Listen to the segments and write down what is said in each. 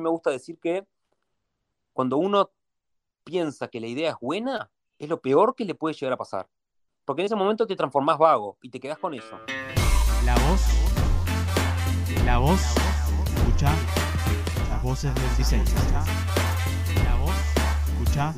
me gusta decir que cuando uno piensa que la idea es buena, es lo peor que le puede llegar a pasar. Porque en ese momento te transformás vago y te quedás con eso. La voz. La voz. Escucha. Las voces del diseño. La voz. Escucha.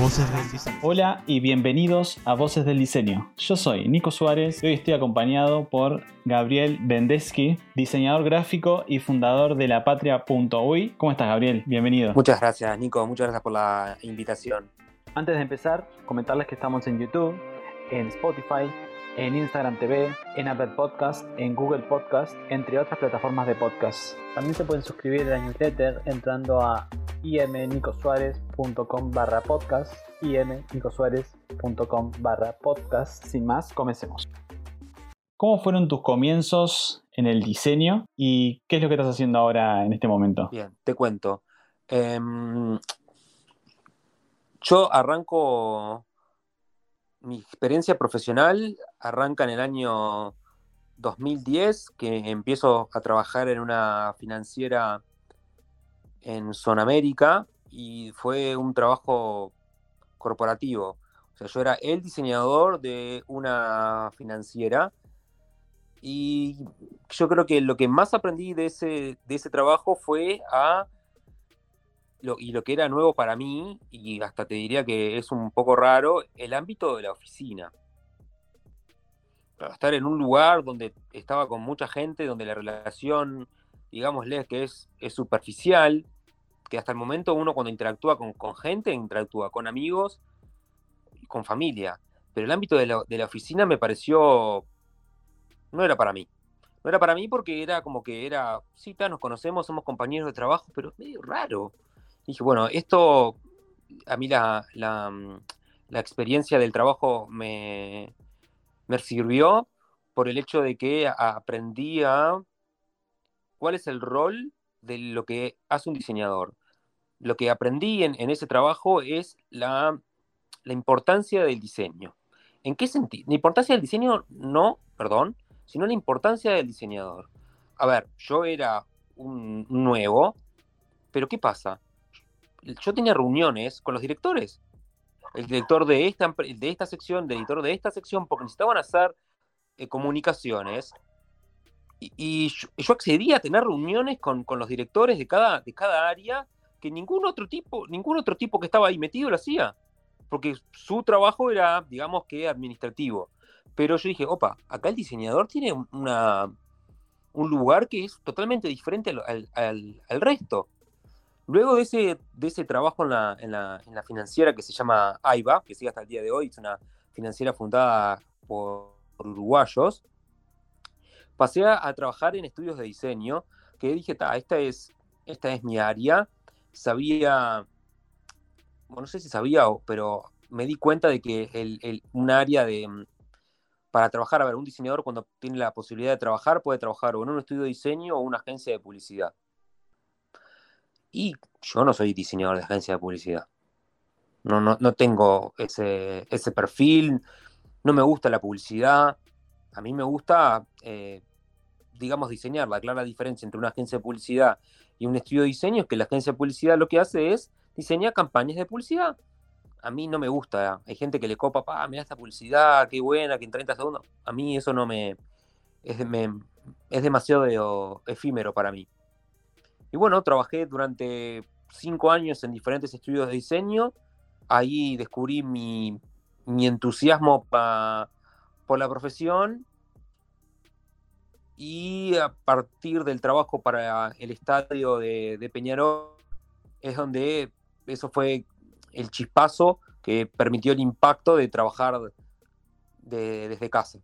Voces del diseño. Hola y bienvenidos a Voces del Diseño. Yo soy Nico Suárez y hoy estoy acompañado por Gabriel Bendesky, diseñador gráfico y fundador de lapatria.uy. ¿Cómo estás, Gabriel? Bienvenido. Muchas gracias, Nico. Muchas gracias por la invitación. Antes de empezar, comentarles que estamos en YouTube, en Spotify, en Instagram TV, en Apple Podcast, en Google Podcast, entre otras plataformas de podcast. También se pueden suscribir a la newsletter entrando a imnicosuárez.com barra podcast, imnicosuárez.com barra podcast. Sin más, comencemos. ¿Cómo fueron tus comienzos en el diseño y qué es lo que estás haciendo ahora en este momento? Bien, te cuento. Em, yo arranco mi experiencia profesional arranca en el año 2010, que empiezo a trabajar en una financiera en Sonamérica y fue un trabajo corporativo. O sea, yo era el diseñador de una financiera y yo creo que lo que más aprendí de ese, de ese trabajo fue a lo, y lo que era nuevo para mí, y hasta te diría que es un poco raro, el ámbito de la oficina. Estar en un lugar donde estaba con mucha gente, donde la relación, digámosle, que es, es superficial, que hasta el momento uno cuando interactúa con, con gente, interactúa con amigos con familia. Pero el ámbito de la, de la oficina me pareció, no era para mí. No era para mí porque era como que era, sí, nos conocemos, somos compañeros de trabajo, pero es medio raro dije, bueno, esto a mí la, la experiencia del trabajo me, me, sirvió por el hecho de que aprendí cuál es el rol de lo que hace un diseñador. Lo que aprendí en, en ese trabajo es la, la, importancia del diseño. ¿En qué sentido? La importancia del diseño no, perdón, sino la importancia del diseñador. A ver, yo era un nuevo, pero ¿qué pasa? yo tenía reuniones con los directores. El director de esta, de esta sección, el editor de esta sección, porque necesitaban hacer eh, comunicaciones. Y, yo, yo, accedía a tener reuniones con, con, los directores de cada, de cada área que ningún otro tipo, ningún otro tipo que estaba ahí metido lo hacía. Porque su trabajo era, digamos que, administrativo. Pero yo dije, opa, acá el diseñador tiene una, un lugar que es totalmente diferente al, al, al resto. Luego de ese, de ese trabajo en la, en, la, en la, financiera que se llama AIBA, que sigue hasta el día de hoy, es una financiera fundada por, uruguayos, pasé a, trabajar en estudios de diseño, que dije, esta es, esta es mi área. Sabía, bueno, no sé si sabía, pero me di cuenta de que el, el, un área de, para trabajar, a ver, un diseñador cuando tiene la posibilidad de trabajar, puede trabajar o en un estudio de diseño o una agencia de publicidad. Y yo no soy diseñador de agencia de publicidad. No, no, no tengo ese, ese, perfil, no me gusta la publicidad. A mí me gusta, eh, digamos, diseñar. La clara diferencia entre una agencia de publicidad y un estudio de diseño es que la agencia de publicidad lo que hace es diseñar campañas de publicidad. A mí no me gusta. Hay gente que le copa, pa, mira esta publicidad, qué buena, que en 30 segundos. A mí eso no me. Es, me, es demasiado efímero para mí. Y bueno, trabajé durante cinco años en diferentes estudios de diseño. Ahí descubrí mi, mi entusiasmo pa, por la profesión. Y a partir del trabajo para el estadio de, de Peñarol, es donde eso fue el chispazo que permitió el impacto de trabajar de, desde casa.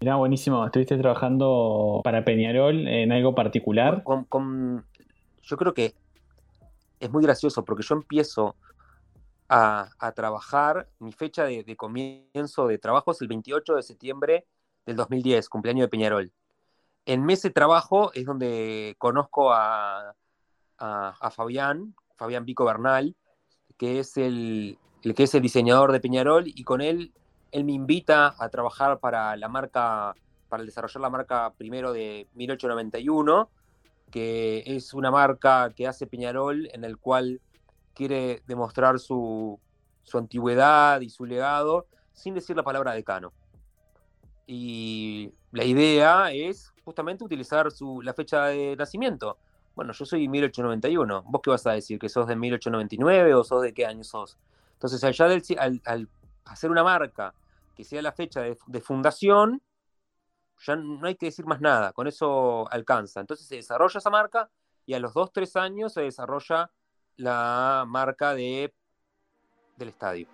Era buenísimo. ¿Estuviste trabajando para Peñarol en algo particular? Con, con, yo creo que es muy gracioso porque yo empiezo a, trabajar, mi fecha de, comienzo de trabajo es el 28 de septiembre del 2010, cumpleaños de Peñarol. En mes de trabajo es donde conozco a Fabián, Fabián Pico Bernal, que es el, el que es el diseñador de Peñarol, y con él, él me invita a trabajar para la marca, para desarrollar la marca primero de 1891, que es una marca que hace Peñarol en el cual quiere demostrar su, su antigüedad y su legado sin decir la palabra decano. Y la idea es justamente utilizar su, la fecha de nacimiento. Bueno, yo soy 1891. ¿Vos qué vas a decir? ¿Que sos de 1899 o sos de qué año sos? Entonces, allá del, al, hacer una marca que sea la fecha de, fundación, ya no hay que decir más nada, con eso alcanza. Entonces se desarrolla esa marca y a los 2, 3 años se desarrolla la marca de, del estadio.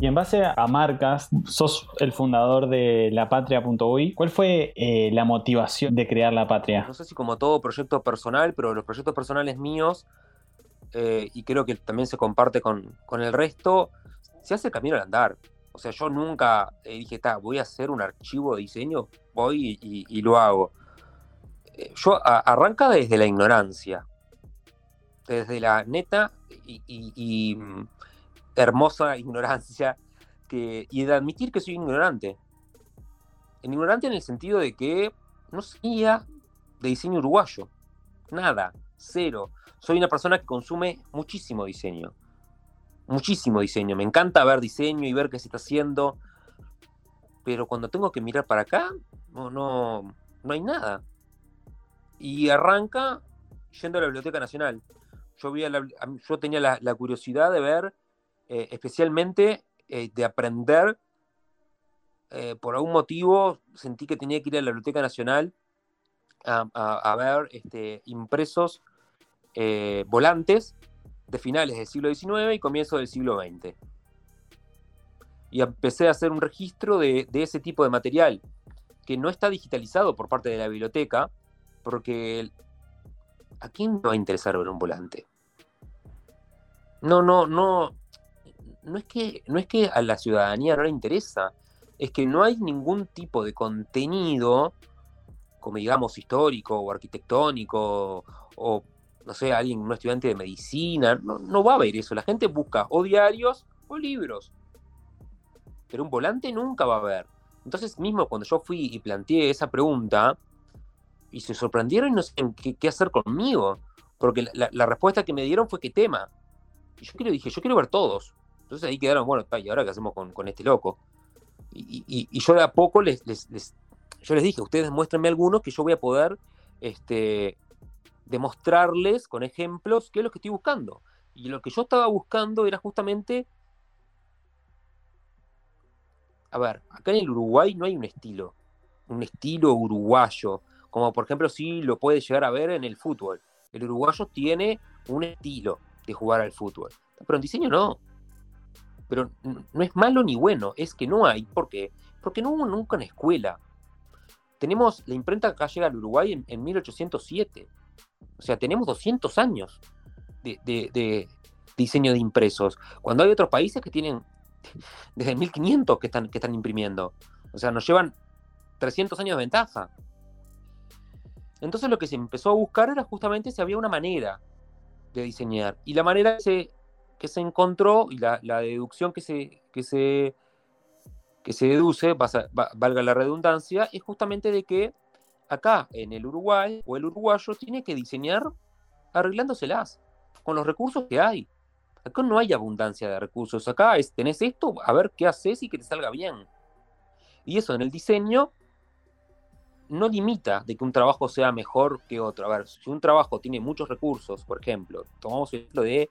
Y en base a marcas, sos el fundador de lapatria.uy. ¿Cuál fue eh, la motivación de crear La Patria? No sé si como todo proyecto personal, pero los proyectos personales míos, eh, y creo que también se comparte con, con, el resto, se hace camino al andar. O sea, yo nunca eh, dije, voy a hacer un archivo de diseño, voy y, lo hago. yo a, arranca desde la ignorancia, desde la neta y, mm, hermosa ignorancia que, y de admitir que soy ignorante. Ignorante en el sentido de que no sabía de diseño uruguayo. Nada, cero. Soy una persona que consume muchísimo diseño. Muchísimo diseño. Me encanta ver diseño y ver qué se está haciendo. Pero cuando tengo que mirar para acá, no, no, no hay nada. Y arranca yendo a la Biblioteca Nacional. Yo, yo tenía la curiosidad de ver eh, especialmente eh, de aprender. Eh, por algún motivo sentí que tenía que ir a la Biblioteca Nacional a, ver este, impresos volantes de finales del siglo XIX y comienzo del siglo XX. Y empecé a hacer un registro de, de ese tipo de material, que no está digitalizado por parte de la biblioteca, porque ¿a quién no va a interesar ver un volante? No, no, no, no es que, no es que a la ciudadanía no le interesa, es que no hay ningún tipo de contenido, como digamos histórico o arquitectónico, o no sé, alguien, un estudiante de medicina, no, no va a haber eso. La gente busca o diarios o libros. Pero un volante nunca va a haber. Entonces, mismo cuando yo fui y planteé esa pregunta, y se sorprendieron y no sé qué, hacer conmigo. Porque la, respuesta que me dieron fue que tema. Y yo quiero, dije, yo quiero ver todos. Entonces ahí quedaron, bueno, ¿y ahora qué hacemos con, este loco? Y, yo de a poco les, yo les dije, ustedes muéstrenme algunos que yo voy a poder este, demostrarles con ejemplos qué es lo que estoy buscando. Y lo que yo estaba buscando era justamente, a ver, acá en el Uruguay no hay un estilo, un estilo uruguayo, como por ejemplo si lo puede llegar a ver en el fútbol. El uruguayo tiene un estilo de jugar al fútbol, pero en diseño no pero no es malo ni bueno, es que no hay. ¿Por qué? Porque no hubo nunca en escuela. Tenemos la imprenta que acá llega al Uruguay en, 1807. O sea, tenemos 200 años de, diseño de impresos. Cuando hay otros países que tienen desde 1500 que están, que están imprimiendo. O sea, nos llevan 300 años de ventaja. Entonces lo que se empezó a buscar era justamente si había una manera de diseñar. Y la manera se que se encontró y la, deducción que se, que se, que se deduce, valga la redundancia, es justamente de que acá en el Uruguay o el uruguayo tiene que diseñar arreglándoselas con los recursos que hay. Acá no hay abundancia de recursos. Acá tenés esto, a ver qué haces y que te salga bien. Y eso en el diseño no limita de que un trabajo sea mejor que otro. A ver, si un trabajo tiene muchos recursos, por ejemplo, tomamos el ejemplo de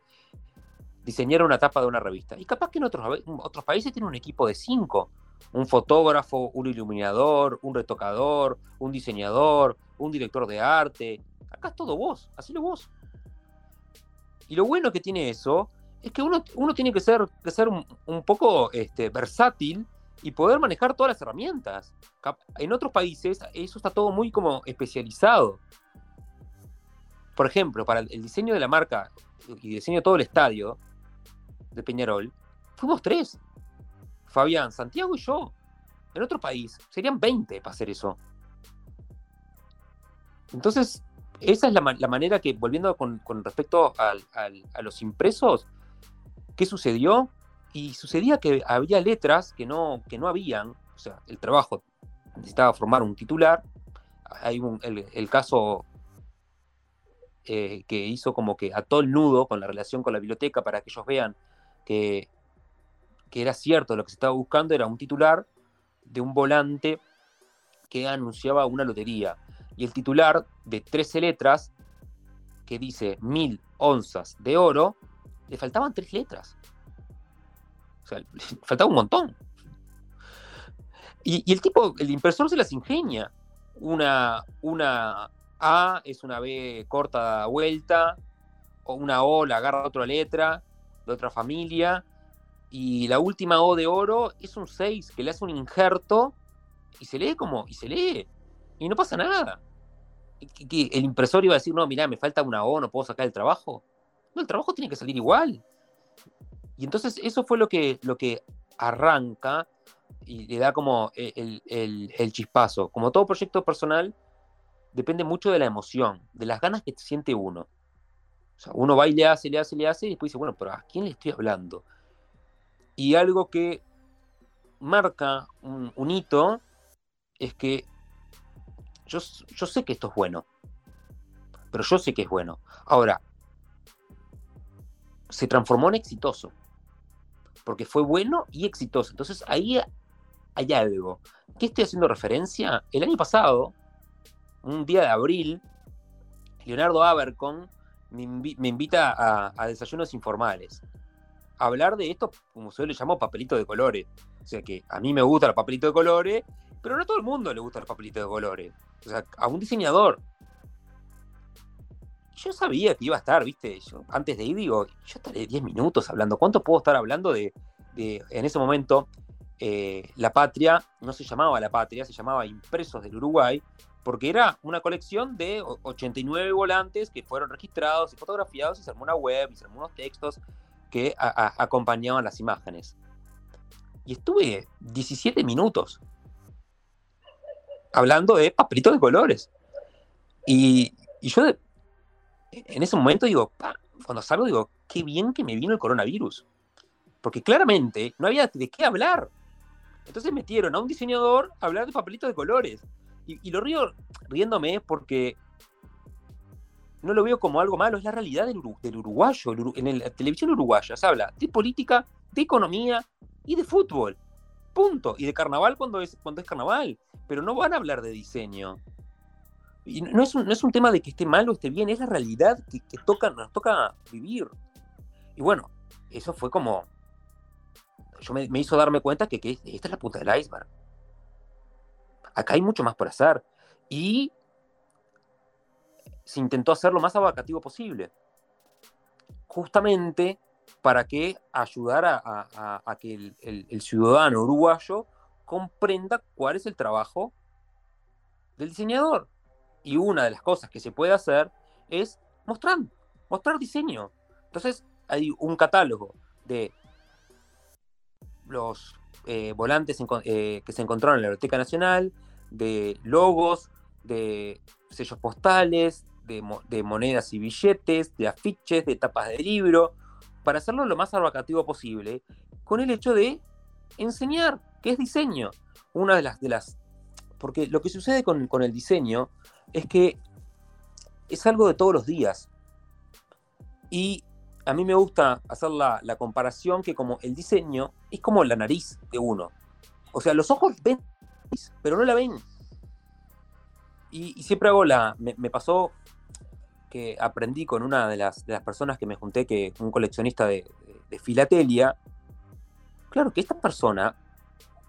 diseñar una tapa de una revista. Y capaz que en otros, otros países tienen un equipo de cinco. Un fotógrafo, un iluminador, un retocador, un diseñador, un director de arte. Acá es todo vos, lo vos. Y lo bueno que tiene eso es que uno, uno tiene que ser, que ser un, poco este, versátil y poder manejar todas las herramientas. En otros países eso está todo muy como especializado. Por ejemplo, para el diseño de la marca y diseño de todo el estadio, de Peñarol, fuimos tres. Fabián, Santiago y yo. En otro país serían 20 para hacer eso. Entonces, esa es la, manera que, volviendo con, respecto a los impresos, ¿qué sucedió? Y sucedía que había letras que no, que no habían, o sea, el trabajo necesitaba formar un titular. Hay el, caso eh, que hizo como que ató el nudo con la relación con la biblioteca para que ellos vean que, que era cierto lo que se estaba buscando, era un titular de un volante que anunciaba una lotería. Y el titular de 13 letras, que dice mil onzas de oro, le faltaban tres letras. O sea, faltaba un montón. Y, el tipo, el impresor se las ingenia. Una, una A es una B corta vuelta, o una O la agarra otra letra de otra familia, y la última O de oro es un 6 que le hace un injerto y se lee como, y se lee, y no pasa nada. ¿Que, el impresor iba a decir, no, mira, me falta una O, no puedo sacar el trabajo. No, el trabajo tiene que salir igual. Y entonces eso fue lo que, lo que arranca y le da como el, el, chispazo. Como todo proyecto personal, depende mucho de la emoción, de las ganas que siente uno. O sea, uno va y le hace, le hace, le hace, y después dice, bueno, pero ¿a quién le estoy hablando? Y algo que marca un, hito es que yo, yo, sé que esto es bueno, pero yo sé que es bueno. Ahora, se transformó en exitoso, porque fue bueno y exitoso. Entonces ahí hay algo. ¿Qué estoy haciendo referencia? El año pasado, un día de abril, Leonardo Abercon me, invita a, a desayunos informales hablar de esto, como se le llamó, papelito de colores. O sea que a mí me gusta el papelito de colores, pero no a todo el mundo le gusta el papelito de colores. O sea, a un diseñador. Yo sabía que iba a estar, viste, antes de ir digo, yo estaré 10 minutos hablando. ¿Cuánto puedo estar hablando de, en ese momento, eh, La Patria, no se llamaba La Patria, se llamaba Impresos del Uruguay, porque era una colección de 89 volantes que fueron registrados y fotografiados y se armó una web y se armó unos textos que acompañaban las imágenes. Y estuve 17 minutos hablando de papelitos de colores. Y, yo en ese momento digo, cuando salgo digo, qué bien que me vino el coronavirus. Porque claramente no había de qué hablar. Entonces metieron a un diseñador a hablar de papelitos de colores. Y, y lo río riéndome porque no lo veo como algo malo, es la realidad del, uruguayo. en la televisión uruguaya se habla de política, de economía y de fútbol. Punto. Y de carnaval cuando es, cuando es carnaval. Pero no van a hablar de diseño. Y no es, un, no es un tema de que esté mal o esté bien, es la realidad que, toca, nos toca vivir. Y bueno, eso fue como. Yo me, hizo darme cuenta que, que esta es la punta del iceberg. Acá hay mucho más por hacer. Y se intentó hacer lo más abarcativo posible, justamente para que ayudara a, que el, ciudadano uruguayo comprenda cuál es el trabajo del diseñador. Y una de las cosas que se puede hacer es mostrar, mostrar diseño. Entonces hay un catálogo de los eh, volantes eh, que se encontraron en la Biblioteca Nacional, de logos, de sellos postales, de, monedas y billetes, de afiches, de tapas de libro, para hacerlo lo más abarcativo posible, con el hecho de enseñar, que es diseño. Una de las, de las porque lo que sucede con, el diseño es que es algo de todos los días. Y a mí me gusta hacer la, la, comparación que como el diseño es como la nariz de uno. O sea, los ojos ven, pero no la ven. Y, siempre hago la... me, pasó que aprendí con una de las, de las personas que me junté, que un coleccionista de, filatelia, claro que esta persona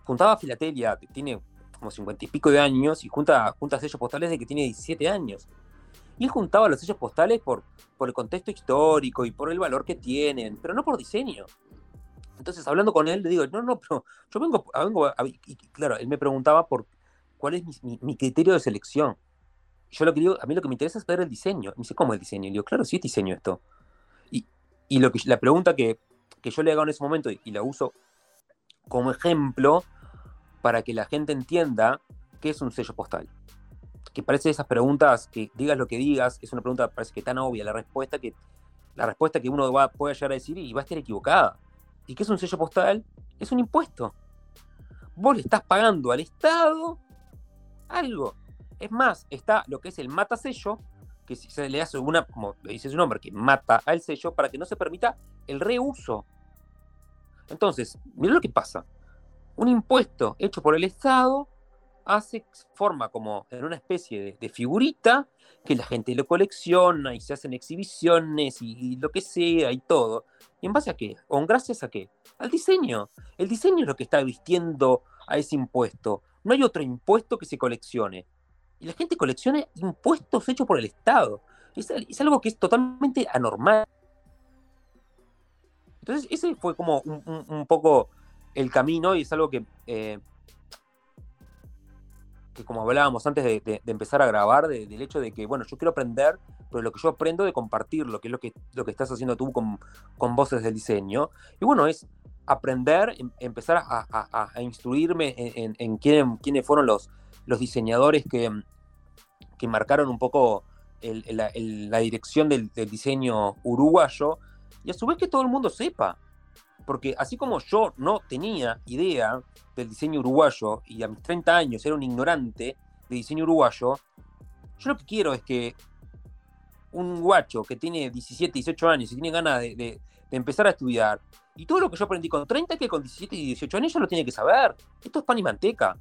juntaba filatelia, tiene como cincuenta y pico de años, y junta, junta sellos postales de que tiene 17 años. Y él juntaba los sellos postales por, por el contexto histórico y por el valor que tienen, pero no por diseño. Entonces, hablando con él, le digo, no, no, pero yo vengo, vengo a, y claro, él me preguntaba por cuál es mi criterio de selección yo lo que digo, a mí lo que me interesa es ver el diseño. Me dice, ¿cómo el diseño? Y digo, claro, sí es diseño esto. Y, y lo que, la pregunta que, que, yo le hago en ese momento, y, la uso como ejemplo para que la gente entienda qué es un sello postal. que parece esas preguntas, que digas lo que digas, es una pregunta parece que tan obvia la respuesta que la respuesta que uno va, puede llegar a decir y va a estar equivocada. ¿Y qué es un sello postal? Es un impuesto. Vos le estás pagando al Estado algo. Es más, está lo que es el mata sello, que se le hace una, como dice su nombre, que mata al sello para que no se permita el reuso. Entonces, mira lo que pasa. Un impuesto hecho por el Estado hace, forma como en una especie de, figurita que la gente lo colecciona y se hacen exhibiciones y, lo que sea y todo. ¿Y en base a qué? ¿O gracias a qué? Al diseño. El diseño es lo que está vistiendo a ese impuesto. No hay otro impuesto que se coleccione. Y la gente colecciona impuestos hechos por el Estado. Es, algo que es totalmente anormal. Entonces, ese fue como un, poco el camino y es algo que eh, que como hablábamos antes de, empezar a grabar, del hecho de que, bueno, yo quiero aprender, pero lo que yo aprendo de compartirlo, que es lo que, lo que estás haciendo tú con, voces del diseño. Y bueno, es aprender, em, empezar a, instruirme en, quiénes fueron los, diseñadores que, que marcaron un poco la, dirección del, del diseño uruguayo, y a su vez que todo el mundo sepa porque así como yo no tenía idea del diseño uruguayo y a mis 30 años era un ignorante de diseño uruguayo, yo lo que quiero es que un guacho que tiene 17, 18 años y tiene ganas de, empezar a estudiar, y todo lo que yo aprendí con 30, que con 17 y 18 años ya lo tiene que saber. Esto es pan y manteca.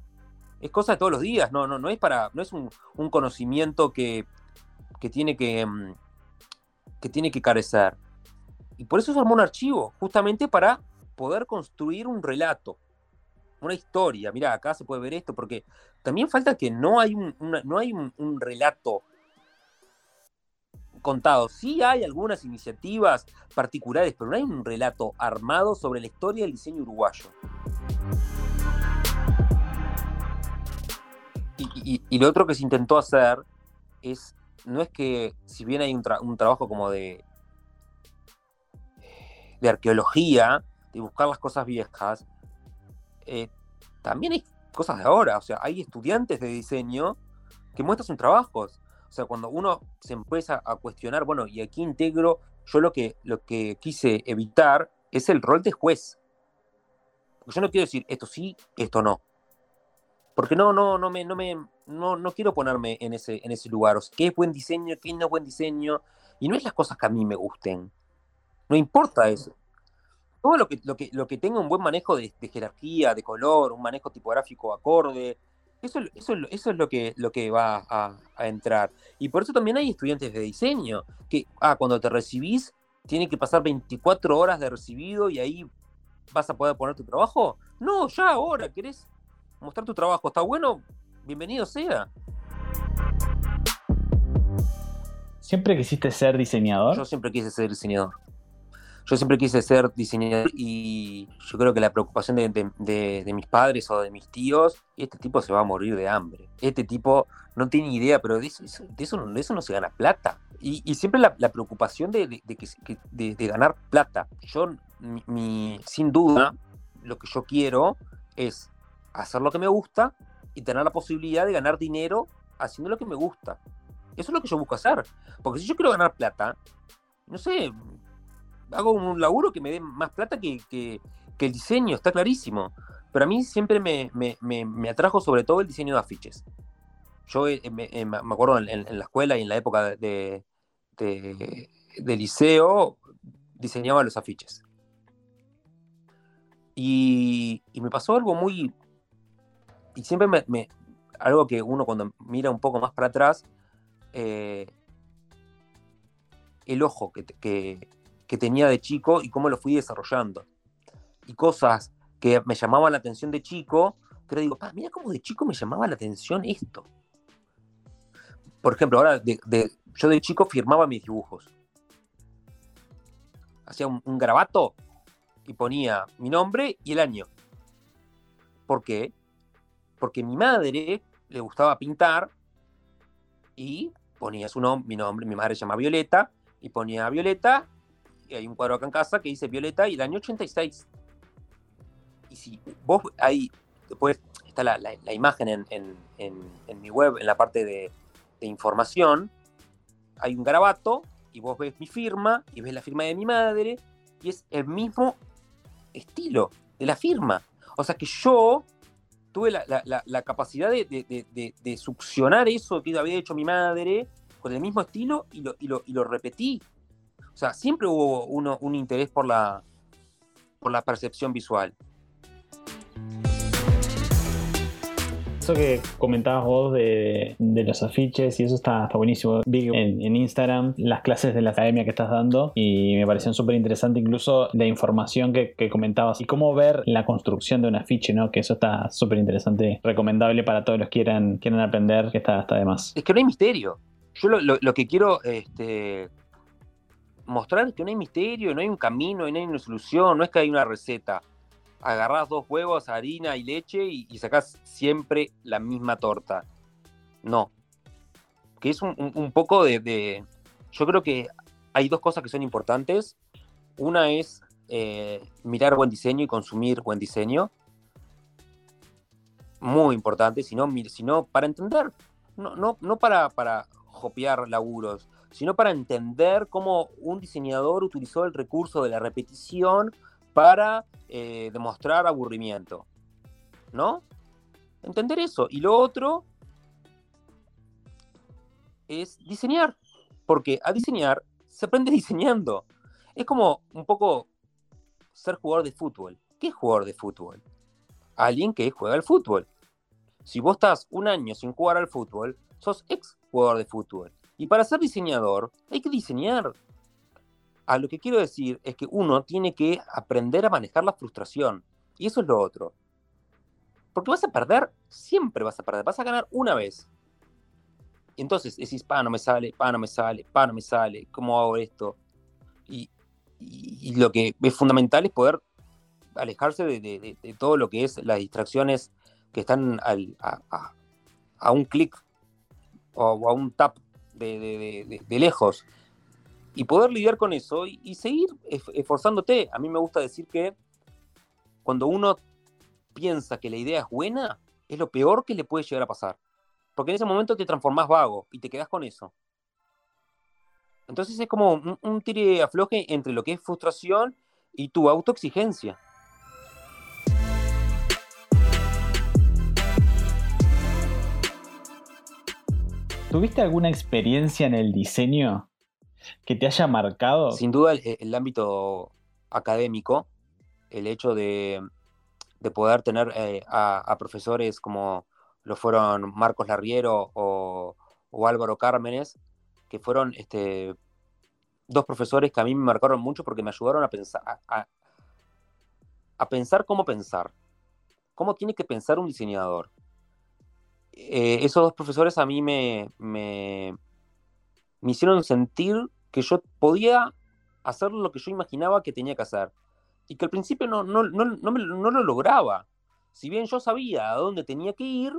Es cosa de todos los días, no, no, no es para, no es un, conocimiento que, que, tiene que, mm, que tiene que carecer. Y por eso se armó un archivo, justamente para poder construir un relato, una historia. Mira, acá se puede ver esto, porque también falta que no hay un, no hay un, relato contado. Sí hay algunas iniciativas particulares, pero no hay un relato armado sobre la historia del diseño uruguayo. Y, lo otro que se intentó hacer es, no es que si bien hay un trabajo como de de arqueología, de buscar las cosas viejas, eh, también hay cosas de ahora. O sea, hay estudiantes de diseño que muestran sus trabajos. O sea, cuando uno se empieza a cuestionar, bueno, y aquí integro, yo lo que, lo que quise evitar es el rol de juez. Yo no quiero decir esto sí, esto no. Porque no, no, no me, no me, no, no quiero ponerme en ese, en ese lugar. O sea, qué es buen diseño, qué no es buen diseño. Y no es las cosas que a mí me gusten. No importa eso. Todo lo que, lo que, lo que tenga un buen manejo de, jerarquía, de color, un manejo tipográfico acorde, eso, eso, eso es lo que, lo que va a, entrar. Y por eso también hay estudiantes de diseño, que ah, cuando te recibís, tiene que pasar 24 horas de recibido y ahí vas a poder poner tu trabajo. No, ya ahora, ¿querés mostrar tu trabajo? ¿Está bueno? Bienvenido sea. ¿Siempre quisiste ser diseñador? Yo siempre quise ser diseñador yo siempre quise ser diseñador y yo creo que la preocupación de, mis padres o de mis tíos, este tipo se va a morir de hambre. Este tipo no tiene idea, pero de eso, de eso, no se gana plata. Y, siempre la, preocupación de, de, ganar plata. Yo, mi, sin duda, lo que yo quiero es hacer lo que me gusta y tener la posibilidad de ganar dinero haciendo lo que me gusta. Eso es lo que yo busco hacer. Porque si yo quiero ganar plata, no sé, hago un laburo que me dé más plata que, el diseño, está clarísimo. Pero a mí siempre me, atrajo sobre todo el diseño de afiches. Yo eh, eh, me, acuerdo en, la escuela y en la época de, liceo, diseñaba los afiches. Y, me pasó algo muy... Y siempre me, algo que uno cuando mira un poco más para atrás, eh, el ojo que, que tenía de chico y cómo lo fui desarrollando. Y cosas que me llamaban la atención de chico, pero digo, mira cómo de chico me llamaba la atención esto. Por ejemplo, ahora yo de chico firmaba mis dibujos. Hacía un, un grabato y ponía mi nombre y el año. ¿Por qué? Porque mi madre le gustaba pintar y ponía su nombre, mi nombre, mi madre se llama Violeta, y ponía Violeta hay un cuadro acá en casa que dice Violeta y el año 86. Y si vos ahí después está la, imagen en, mi web, en la parte de, información. Hay un garabato y vos ves mi firma y ves la firma de mi madre y es el mismo estilo de la firma. O sea que yo tuve la, capacidad de, succionar eso que había hecho mi madre con el mismo estilo y lo, y lo repetí. O sea, siempre hubo uno, un interés por la, por la percepción visual. Eso que comentabas vos de, los afiches y eso está, buenísimo. Vi en, en, Instagram las clases de la academia que estás dando y me parecieron súper interesante incluso la información que, comentabas y cómo ver la construcción de un afiche, ¿no? Que eso está súper interesante, recomendable para todos los que quieran, quieran aprender, que está, está de más. Es que no hay misterio. Yo lo, que quiero este, mostrar que no hay misterio, no hay un camino, no hay una solución, no es que hay una receta. Agarrás dos huevos, harina y leche y, y sacás siempre la misma torta. No. Que es un, poco de, Yo creo que hay dos cosas que son importantes. Una es eh, mirar buen diseño y consumir buen diseño. Muy importante, sino, sino para entender, no, no, no para, para copiar laburos, sino para entender cómo un diseñador utilizó el recurso de la repetición para eh, demostrar aburrimiento. ¿No? Entender eso. Y lo otro es diseñar. Porque a diseñar se aprende diseñando. Es como un poco ser jugador de fútbol. ¿Qué es jugador de fútbol? Alguien que juega al fútbol. Si vos estás un año sin jugar al fútbol, sos ex jugador de fútbol. Y para ser diseñador hay que diseñar. A lo que quiero decir es que uno tiene que aprender a manejar la frustración. Y eso es lo otro. Porque vas a perder, siempre vas a perder. Vas a ganar una vez. Entonces decís, pa, no me sale, pa, no me sale, pa, no me sale, ¿cómo hago esto? Y, lo que es fundamental es poder alejarse de, todo lo que es las distracciones que están a, un clic o a un tap de, lejos. Y poder lidiar con eso y, seguir esforzándote. A mí me gusta decir que cuando uno piensa que la idea es buena, es lo peor que le puede llegar a pasar. Porque en ese momento te transformás vago y te quedas con eso. Entonces es como un, un tire afloje entre lo que es frustración y tu autoexigencia. ¿Tuviste alguna experiencia en el diseño que te haya marcado? Sin duda el, ámbito académico, el hecho de, poder tener eh, a, profesores como lo fueron Marcos Larriero o, Álvaro Cármenes, que fueron este, dos profesores que a mí me marcaron mucho porque me ayudaron a pensar, a pensar cómo pensar, cómo tiene que pensar un diseñador eh, esos dos profesores a mí me, me, hicieron sentir que yo podía hacer lo que yo imaginaba que tenía que hacer. Y que al principio no, no, lo lograba. Si bien yo sabía a dónde tenía que ir,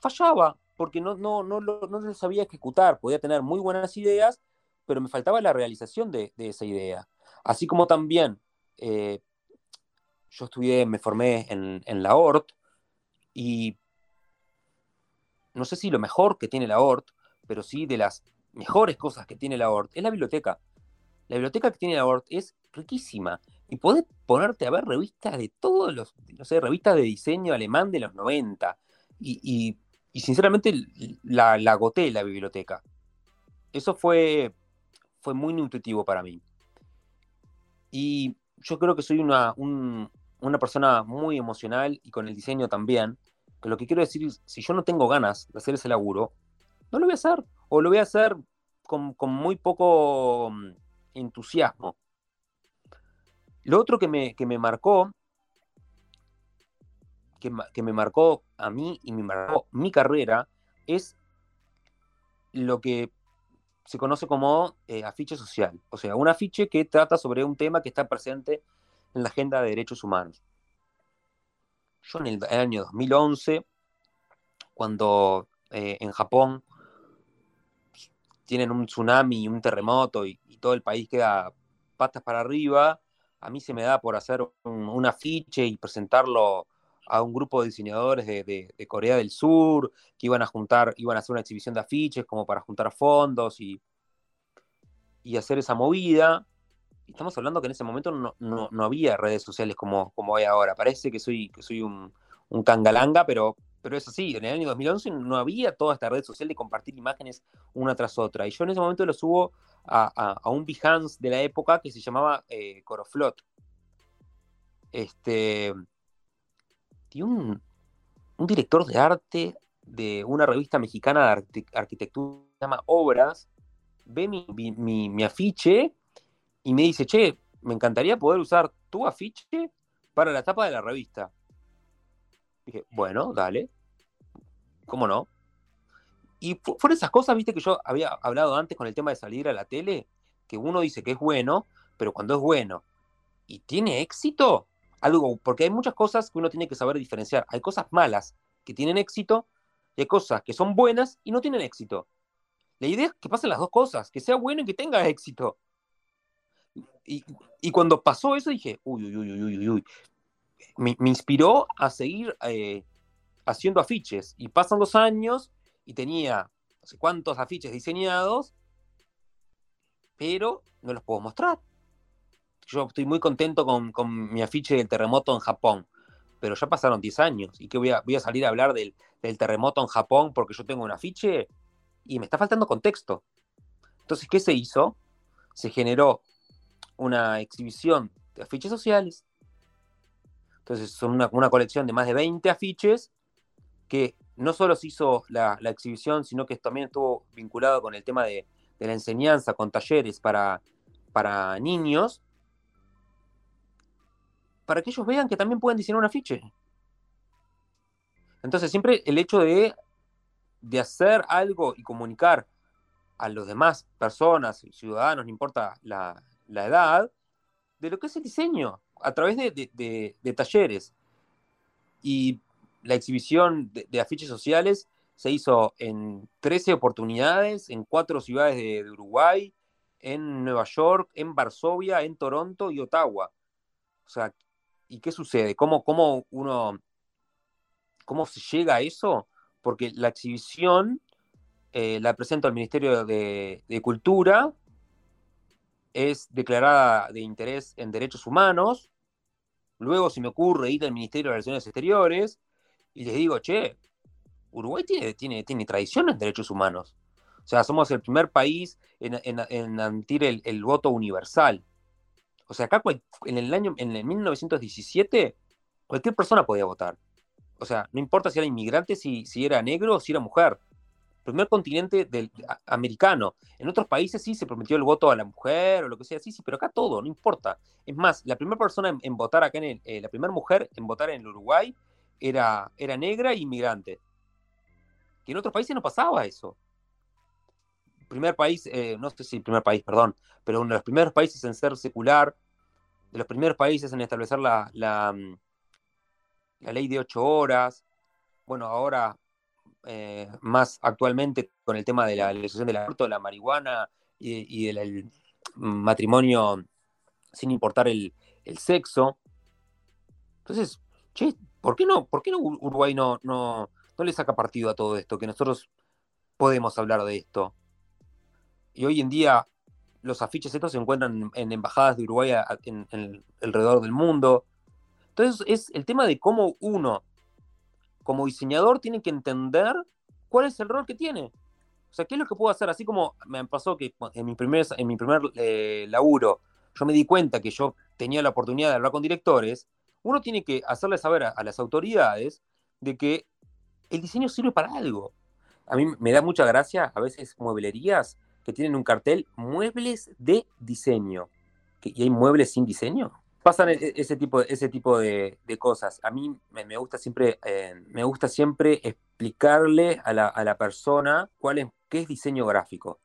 fallaba, porque no, no, no, lo, no sabía ejecutar. Podía tener muy buenas ideas, pero me faltaba la realización de, esa idea. Así como también eh, yo estudié, me formé en, en la ORT, y no sé si lo mejor que tiene la ORT, pero sí de las mejores cosas que tiene la ORT, es la biblioteca. La biblioteca que tiene la ORT es riquísima y podés ponerte a ver revistas de todos los, no sé, revistas de diseño alemán de los 90 y, sinceramente la, la agoté la biblioteca. Eso fue, fue muy intuitivo para mí. Y yo creo que soy una, una persona muy emocional y con el diseño también lo que quiero decir es, si yo no tengo ganas de hacer ese laburo, no lo voy a hacer. O lo voy a hacer con, muy poco mm, entusiasmo. Lo otro que me, que me marcó, que, me marcó a mí y me marcó mi carrera, es lo que se conoce como eh, afiche social. O sea, un afiche que trata sobre un tema que está presente en la agenda de derechos humanos yo en el, año 2011, cuando eh, en Japón tienen un tsunami y un terremoto y, todo el país queda patas para arriba, a mí se me da por hacer un, afiche y presentarlo a un grupo de diseñadores de, Corea del Sur que iban a juntar, iban a hacer una exhibición de afiches como para juntar fondos y, y hacer esa movida. Estamos hablando que en ese momento no, había redes sociales como, como hay ahora. Parece que soy, que soy un, un cangalanga, pero, pero es así. En el año 2011 no había toda esta red social de compartir imágenes una tras otra. Y yo en ese momento lo subo a, un Behance de la época que se llamaba eh, Coroflot. Este, y un, director de arte de una revista mexicana de arquitectura que se llama Obras, ve mi, afiche y me dice, che, me encantaría poder usar tu afiche para la tapa de la revista. Dije, bueno, dale. ¿Cómo no? Y fueron esas cosas, viste, que yo había hablado antes con el tema de salir a la tele, que uno dice que es bueno, pero cuando es bueno y tiene éxito, algo, porque hay muchas cosas que uno tiene que saber diferenciar. Hay cosas malas que tienen éxito y hay cosas que son buenas y no tienen éxito. La idea es que pasen las dos cosas, que sea bueno y que tenga éxito. Y, cuando pasó eso dije, uy, uy, uy, uy, uy, uy. Me, inspiró a seguir eh, haciendo afiches. Y pasan los años y tenía no sé cuántos afiches diseñados, pero no los puedo mostrar yo estoy muy contento con, mi afiche del terremoto en Japón, pero ya pasaron 10 años y que voy a, voy a salir a hablar del, terremoto en Japón porque yo tengo un afiche y me está faltando contexto. Entonces, ¿qué se hizo? Se generó una exhibición de afiches sociales. Entonces, son una, colección de más de 20 afiches que no solo se hizo la, exhibición, sino que también estuvo vinculado con el tema de, la enseñanza, con talleres para, para niños, para que ellos vean que también pueden diseñar un afiche. Entonces, siempre el hecho de, de hacer algo y comunicar a los demás personas, ciudadanos, no importa la, edad, de lo que es el diseño, a través de, talleres. Y la exhibición de, afiches sociales se hizo en 13 oportunidades, en cuatro ciudades de, Uruguay, en Nueva York, en Varsovia, en Toronto y Ottawa. O sea, ¿Y qué sucede? ¿Cómo, cómo uno, cómo se llega a eso? Porque la exhibición eh, la presento al Ministerio de, Cultura, es declarada de interés en derechos humanos, luego se me ocurre ir al Ministerio de Relaciones Exteriores y les digo, che, Uruguay tiene, tiene, tiene tradición en derechos humanos. O sea, somos el primer país en, en, el, voto universal. O sea, acá en el año, en el 1917, cualquier persona podía votar. O sea, no importa si era inmigrante, si, si era negro si era mujer. Primer continente del, americano. En otros países sí se prometió el voto a la mujer o lo que sea, sí, sí, pero acá todo, no importa. Es más, la primera persona en, votar acá en el, eh, la primera mujer en votar en el Uruguay era, era negra e inmigrante. Que en otros países no pasaba eso primer país, eh, no sé si primer país, perdón, pero uno de los primeros países en ser secular, de los primeros países en establecer la, la, mm, ley de ocho horas, bueno, ahora eh, más actualmente con el tema de la legislación del aborto, la marihuana y, del matrimonio sin importar el, sexo. Entonces, che, ¿por qué no, por qué no Uruguay no, no, no le saca partido a todo esto? Que nosotros podemos hablar de esto y hoy en día los afiches estos se encuentran en, embajadas de Uruguay en, alrededor del mundo. Entonces es el tema de cómo uno, como diseñador, tiene que entender cuál es el rol que tiene. O sea, ¿qué es lo que puedo hacer? Así como me pasó que en mi primer, en mi primer eh, laburo yo me di cuenta que yo tenía la oportunidad de hablar con directores, uno tiene que hacerle saber a las autoridades de que el diseño sirve para algo. A mí me da mucha gracia a veces mueblerías que tienen un cartel muebles de diseño. ¿Y hay muebles sin diseño? Pasan e, e, ese tipo, ese tipo de, cosas. A mí me, gusta siempre, eh, me gusta siempre explicarle a la, persona cuál es, qué es diseño gráfico.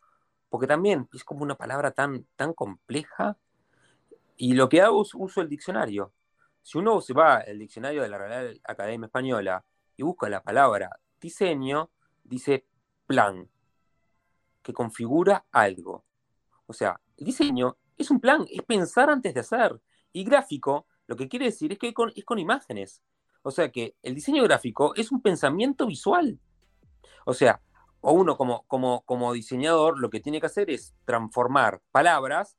Porque también es como una palabra tan, tan compleja. Y lo que hago es uso el diccionario. Si uno se va al diccionario de la Real Academia Española y busca la palabra diseño, dice plan que configura algo. O sea, el diseño es un plan, es pensar antes de hacer. Y gráfico, lo que quiere decir es que es con imágenes. O sea que el diseño gráfico es un pensamiento visual. O sea, uno como, como, como diseñador lo que tiene que hacer es transformar palabras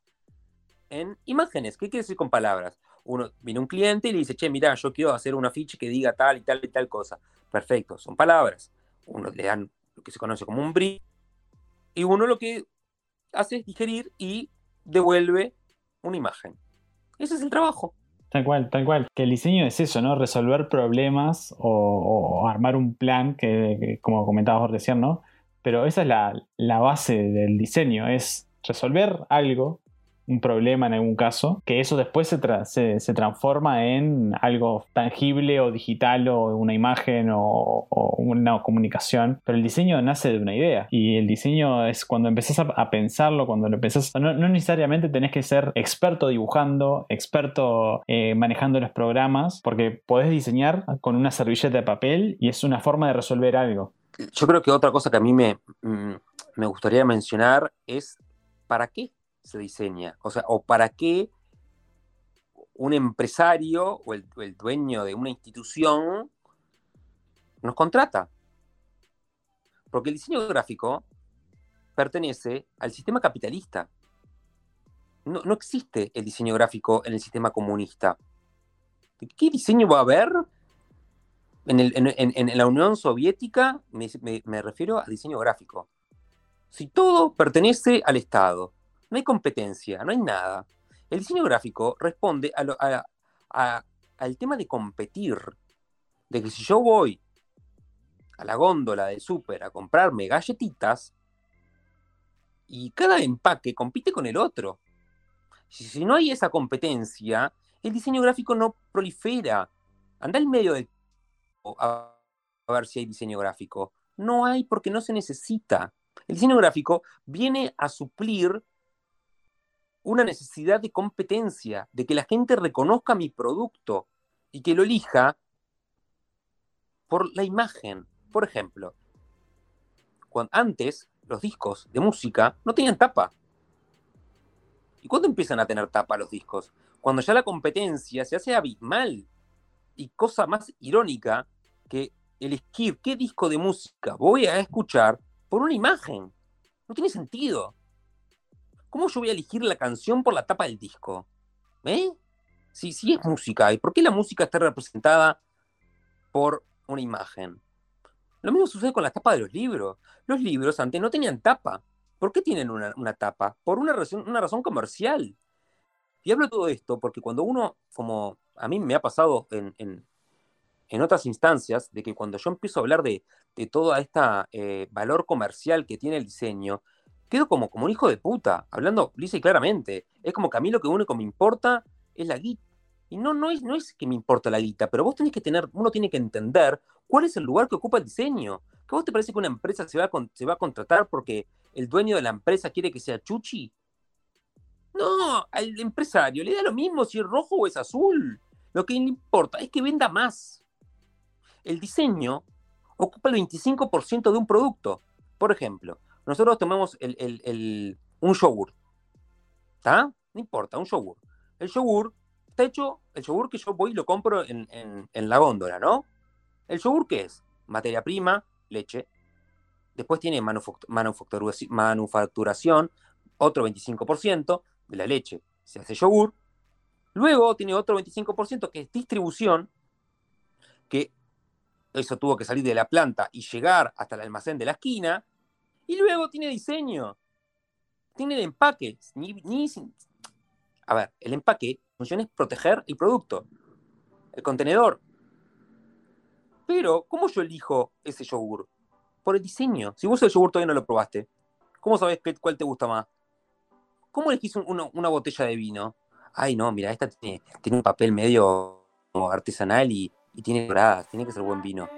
en imágenes. ¿Qué quiere decir con palabras? Uno viene un cliente y le dice, che, mira, yo quiero hacer un afiche que diga tal y tal y tal cosa. Perfecto, son palabras. Uno le dan lo que se conoce como un brief y uno lo que hace es digerir y devuelve una imagen. Ese es el trabajo. Tal cual, tal cual. Que el diseño es eso, ¿no? Resolver problemas o, armar un plan, que, como comentabas recién, ¿no? Pero esa es la, la base del diseño, es resolver algo un problema en algún caso, que eso después se, se, transforma en algo tangible o digital o una imagen o, una comunicación, pero el diseño nace de una idea y el diseño es cuando empezás a, pensarlo, cuando lo empezás, no, necesariamente tenés que ser experto dibujando, experto eh, manejando los programas, porque podés diseñar con una servilleta de papel y es una forma de resolver algo. Yo creo que otra cosa que a mí me, mm, me gustaría mencionar es ¿para qué se diseña? O sea, ¿o para qué un empresario o el, dueño de una institución nos contrata? Porque el diseño gráfico pertenece al sistema capitalista. No, existe el diseño gráfico en el sistema comunista. ¿Qué diseño va a haber? En, la Unión Soviética me, refiero a diseño gráfico. Si todo pertenece al Estado, no hay competencia, no hay nada. El diseño gráfico responde al tema de competir. De que si yo voy a la góndola de súper a comprarme galletitas, y cada empaque compite con el otro. Si, no hay esa competencia, el diseño gráfico no prolifera. Anda al medio del... A, a ver si hay diseño gráfico. No hay porque no se necesita. El diseño gráfico viene a suplir una necesidad de competencia, de que la gente reconozca mi producto y que lo elija por la imagen. Por ejemplo, cuando, antes los discos de música no tenían tapa. ¿Y cuándo empiezan a tener tapa los discos? Cuando ya la competencia se hace abismal. Y cosa más irónica que elegir qué disco de música voy a escuchar por una imagen. No tiene sentido. ¿Cómo yo voy a elegir la canción por la tapa del disco? ¿Eh? Si, sí es música, ¿y por qué la música está representada por una imagen? Lo mismo sucede con la tapa de los libros. Los libros antes no tenían tapa. ¿Por qué tienen una, tapa? Por una razón, una razón comercial. Y hablo de todo esto porque cuando uno, como a mí me ha pasado en, en, otras instancias, de que cuando yo empiezo a hablar de, de todo este valor comercial que tiene el diseño, quedo como, como un hijo de puta, hablando lisa y claramente. Es como que a mí lo que único me importa es la guita. Y no, no, es, no es que me importa la guita, pero vos tenés que tener, uno tiene que entender cuál es el lugar que ocupa el diseño. ¿Qué vos te parece que una empresa se va, a, se va a contratar porque el dueño de la empresa quiere que sea chuchi? No, al empresario le da lo mismo si es rojo o es azul. Lo que le importa es que venda más. El diseño ocupa el 25% de un producto. Por ejemplo, nosotros tomamos un yogur. ¿Está? No importa, un yogur. El yogur está hecho, el yogur que yo voy y lo compro en, la góndola, ¿no? ¿El yogur qué es? Materia prima, leche. Después tiene manufacturación, otro 25% de la leche se hace yogur. Luego tiene otro 25% que es distribución, que eso tuvo que salir de la planta y llegar hasta el almacén de la esquina. Y luego tiene diseño. Tiene el empaque. A ver, el empaque funciona es proteger el producto, el contenedor. Pero, ¿cómo yo elijo ese yogur? Por el diseño. Si vos el yogur todavía no lo probaste, ¿cómo sabés cuál te gusta más? ¿Cómo elegís una botella de vino? Ay, no, mira, esta tiene, un papel medio artesanal y, y tiene doradas, tiene que ser buen vino.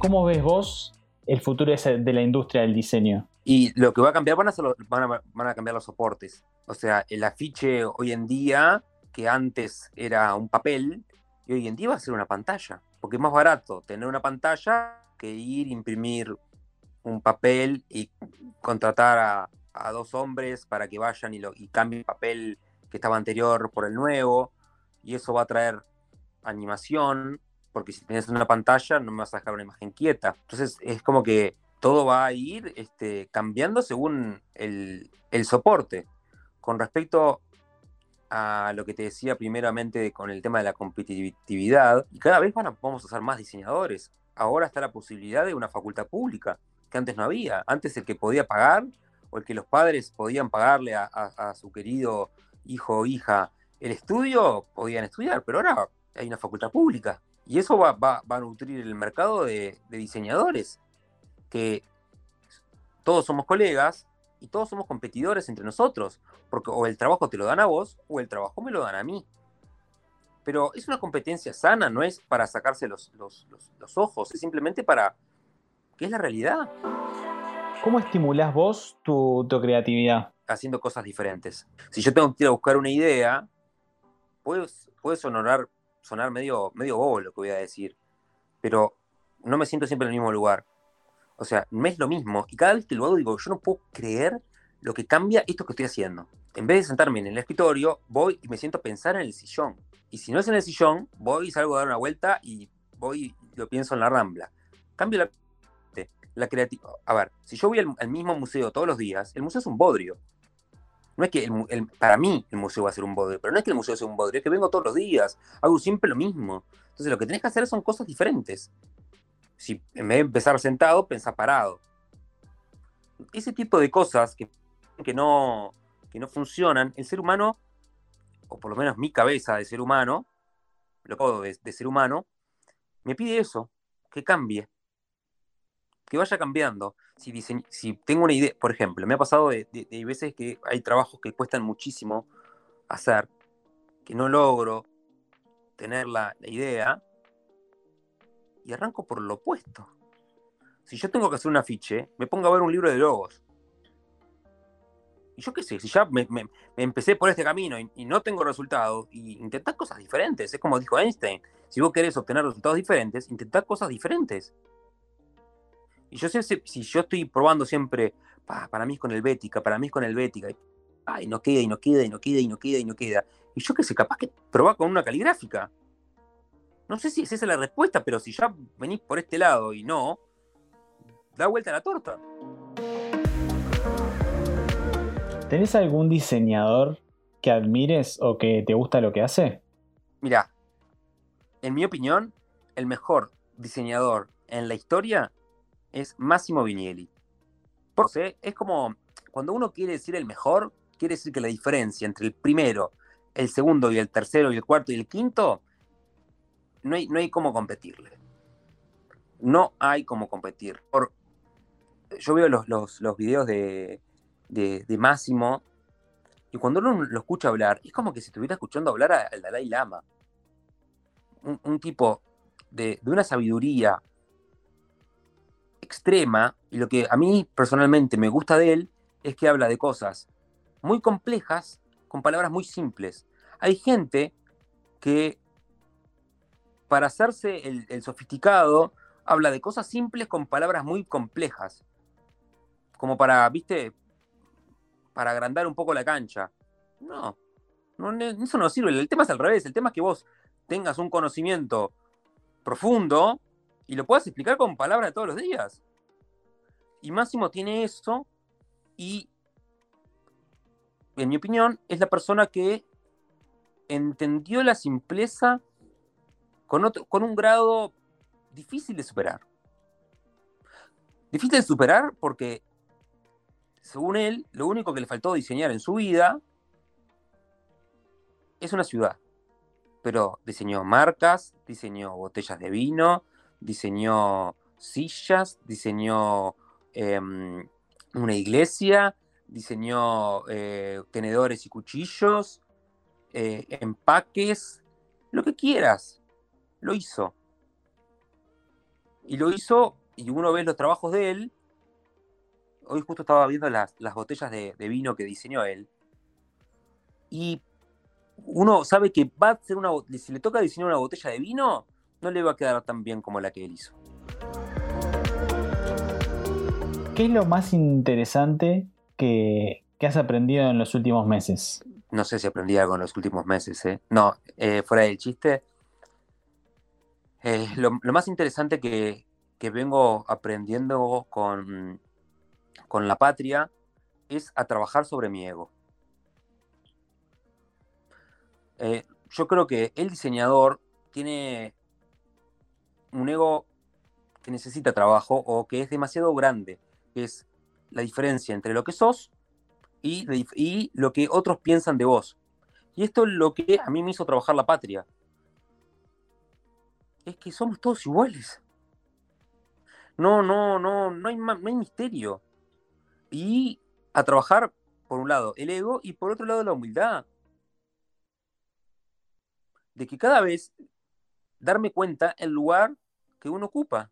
¿Cómo ves vos el futuro de la industria del diseño? Y lo que va a cambiar van a, van a, cambiar los soportes. O sea, el afiche hoy en día, que antes era un papel, y hoy en día va a ser una pantalla. Porque es más barato tener una pantalla que ir, imprimir un papel y contratar a, dos hombres para que vayan y, lo, y cambien el papel que estaba anterior por el nuevo. y eso va a traer animación, porque si tienes una pantalla no me vas a dejar una imagen quieta. Entonces es como que todo va a ir este, cambiando según el, el soporte. Con respecto a lo que te decía primeramente con el tema de la competitividad, y cada vez van a, vamos a ser más diseñadores. Ahora está la posibilidad de una facultad pública, que antes no había. Antes el que podía pagar o el que los padres podían pagarle a, a su querido hijo o hija el estudio, podían estudiar, pero ahora hay una facultad pública. Y eso va, va, va a nutrir el mercado de, de, diseñadores, que todos somos colegas y todos somos competidores entre nosotros, porque o el trabajo te lo dan a vos o el trabajo me lo dan a mí. Pero es una competencia sana, no es para sacarse los, los, los, los ojos, es simplemente para que es la realidad. ¿Cómo estimulás vos tu, tu creatividad? Haciendo cosas diferentes. Si yo tengo que ir a buscar una idea, puede, puede sonar, sonar medio, medio bobo lo que voy a decir, pero no me siento siempre en el mismo lugar. O sea, no es lo mismo. Y cada vez que lo hago digo, yo no puedo creer lo que cambia esto que estoy haciendo. En vez de sentarme en el escritorio, voy y me siento a pensar en el sillón. Y si no es en el sillón, voy y salgo a dar una vuelta y voy y lo pienso en la rambla. Cambio la, la creatividad. A ver, si yo voy al, al, mismo museo todos los días, el museo es un bodrio. No es que el, para mí el museo va a ser un bodrio, pero no es que el museo sea un bodrio, es que vengo todos los días, hago siempre lo mismo. Entonces lo que tenés que hacer son cosas diferentes. Si en vez de empezar sentado, pensá parado. Ese tipo de cosas que, que, no, que no funcionan, el ser humano, o por lo menos mi cabeza de ser humano, lo puedo de, de ser humano, me pide eso, que cambie, que vaya cambiando. Si, si, tengo una idea, por ejemplo, me ha pasado de, de, de, veces que hay trabajos que cuestan muchísimo hacer, que no logro tener la, la idea, y arranco por lo opuesto. Si yo tengo que hacer un afiche, me pongo a ver un libro de logos. Y yo qué sé, si ya me, me, me empecé por este camino y, y, no tengo resultados, y cosas diferentes. Es como dijo Einstein, si vos querés obtener resultados diferentes, intentad cosas diferentes. Y yo sé si, yo estoy probando siempre, pa, para mí es con el Bética, para mí es con el Bética, y, no queda, y no queda, y no queda, y no queda, y no queda. Y yo qué sé, capaz que probar con una caligráfica. No sé si es esa la respuesta, pero si ya venís por este lado y no, da vuelta a la torta. ¿Tenés algún diseñador que admires o que te gusta lo que hace? Mira, en mi opinión, el mejor diseñador en la historia es Massimo Vignelli. Porque es como cuando uno quiere decir el mejor, quiere decir que la diferencia entre el primero, el segundo y el tercero y el cuarto y el quinto no hay, no hay cómo competirle. No hay cómo competir. Por, yo veo los, los, los videos de, de, de, Máximo y cuando uno lo escucha hablar, es como que si estuviera escuchando hablar al Dalai Lama. Un, un tipo de, de, una sabiduría extrema y lo que a mí personalmente me gusta de él es que habla de cosas muy complejas con palabras muy simples. Hay gente que para hacerse el, sofisticado, habla de cosas simples con palabras muy complejas. Como para, viste, para agrandar un poco la cancha. No, eso no sirve. El tema es al revés. El tema es que vos tengas un conocimiento profundo y lo puedas explicar con palabras de todos los días. Y Máximo tiene eso y, en mi opinión, es la persona que entendió la simpleza con, otro, con un grado difícil de superar. Difícil de superar porque, según él, lo único que le faltó diseñar en su vida es una ciudad. Pero diseñó marcas, diseñó botellas de vino, diseñó sillas, diseñó eh, una iglesia, diseñó eh, tenedores y cuchillos, eh, empaques, lo que quieras lo hizo. Y lo hizo, y uno ve los trabajos de él. Hoy justo estaba viendo las, las botellas de, de, vino que diseñó él. Y uno sabe que va a ser una. Si le toca diseñar una botella de vino, no le va a quedar tan bien como la que él hizo. ¿Qué es lo más interesante que, que has aprendido en los últimos meses? no sé si aprendí algo en los últimos meses, ¿eh? No, eh, fuera del chiste. Eh, lo, más interesante que, vengo aprendiendo con, con la patria es a trabajar sobre mi ego. yo creo que el diseñador tiene un ego que necesita trabajo o que es demasiado grande, que es la diferencia entre lo que sos y, lo que otros piensan de vos. Y esto es lo que a mí me hizo trabajar la patria. Es que somos todos iguales. No, no, no, no hay, no hay misterio. Y a trabajar, por un lado, el ego y por otro lado, la humildad. De que cada vez darme cuenta el lugar que uno ocupa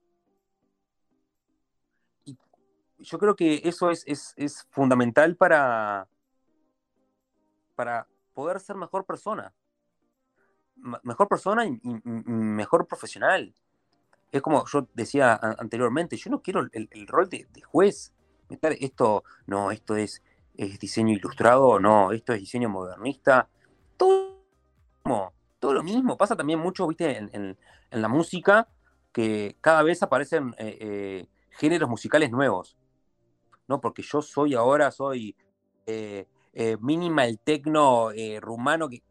yo creo que eso es, fundamental para, para poder ser mejor persona. mejor persona y, mejor profesional. Es como yo decía anteriormente, yo no quiero el, rol de, juez. Esto, no, esto es, diseño ilustrado, no, esto es diseño modernista. Todo, todo lo mismo. Pasa también mucho, viste, en, la música, que cada vez aparecen eh, eh, géneros musicales nuevos. ¿no? Porque yo soy ahora, soy eh, eh, minimal tecno eh, rumano. Que,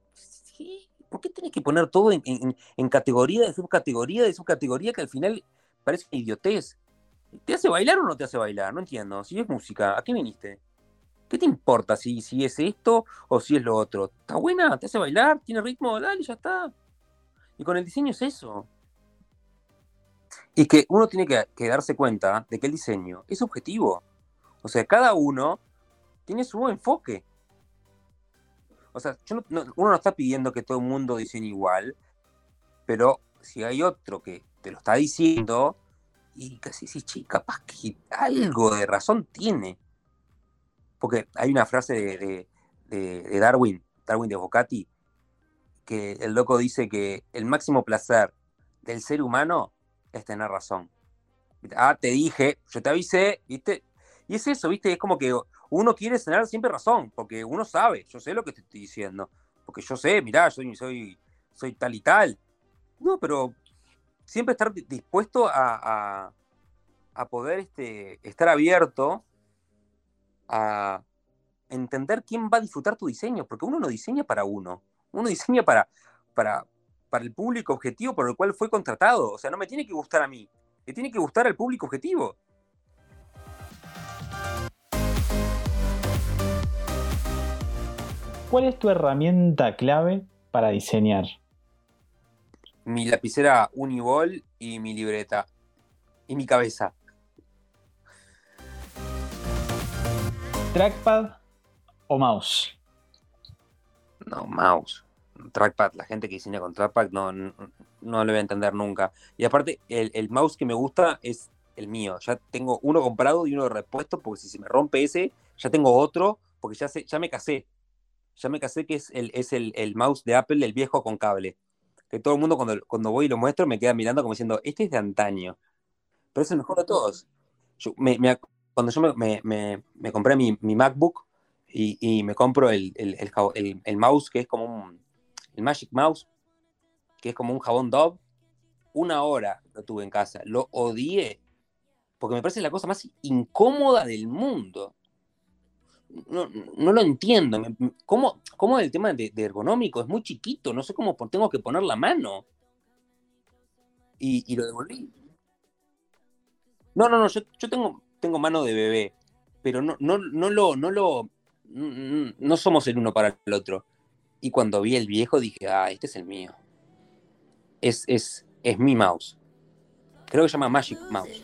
¿Por qué tienes que poner todo en, categoría de subcategoría de subcategoría que al final parece una idiotez? ¿Te hace bailar o no te hace bailar? No entiendo. Si es música, ¿a qué viniste? ¿Qué te importa si, si es esto o si es lo otro? ¿Está buena? ¿Te hace bailar? ¿Tiene ritmo? Dale, ya está. Y con el diseño es eso. Y que uno tiene que, darse cuenta de que el diseño es objetivo. O sea, cada uno tiene su enfoque. O sea, uno no está pidiendo que todo el mundo diseñe igual, pero si hay otro que te lo está diciendo, y casi sí, sí, capaz que algo de razón tiene. Porque hay una frase de, Darwin, Darwin de Bocati, que el loco dice que el máximo placer del ser humano es tener razón. Ah, te dije, yo te avisé, ¿viste? Y es eso, ¿viste? Es como que uno quiere tener siempre razón, porque uno sabe, yo sé lo que te estoy diciendo, porque yo sé, mirá, soy, soy, soy tal y tal. No, pero siempre estar dispuesto a, poder este, estar abierto a entender quién va a disfrutar tu diseño, porque uno no diseña para uno, uno diseña para, para, para el público objetivo por el cual fue contratado. O sea, no me tiene que gustar a mí, le tiene que gustar al público objetivo. ¿Cuál es tu herramienta clave para diseñar? Mi lapicera Uniball y mi libreta. Y mi cabeza. ¿Trackpad o mouse? No, mouse. Trackpad, la gente que diseña con trackpad no, no, lo voy a entender nunca. Y aparte, el, el, mouse que me gusta es el mío. Ya tengo uno comprado y uno de repuesto, porque si se me rompe ese, ya tengo otro, porque ya, ya me casé ya me casé que es el, es el, mouse de Apple, el viejo con cable. Que todo el mundo cuando, cuando voy y lo muestro me queda mirando como diciendo, este es de antaño. Pero es el mejor de todos. Cuando yo me, compré mi, MacBook y, me compro el, el, mouse que es como un, el Magic Mouse, que es como un jabón Dove, una hora lo tuve en casa. Lo odié porque me parece la cosa más incómoda del mundo no, no lo entiendo. ¿Cómo, cómo el tema de, ergonómico? Es muy chiquito, no sé cómo tengo que poner la mano. Y, lo devolví. No, no, no, yo, tengo, tengo mano de bebé, pero no, no, no lo, no lo, no somos el uno para el otro. Y cuando vi el viejo dije, ah, este es el mío. Es, es, es mi mouse. Creo que se llama Magic Mouse.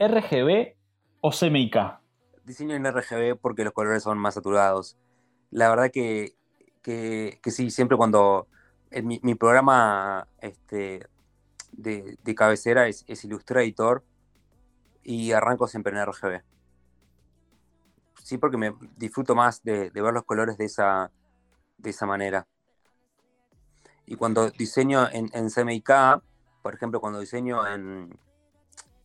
¿RGB o CMYK? Diseño en RGB porque los colores son más saturados. La verdad que, que, sí, siempre cuando mi, programa este, de, cabecera es, Illustrator y arranco siempre en RGB. Sí, porque me disfruto más de, ver los colores de esa, de esa manera. Y cuando diseño en, en CMYK, por ejemplo, cuando diseño en,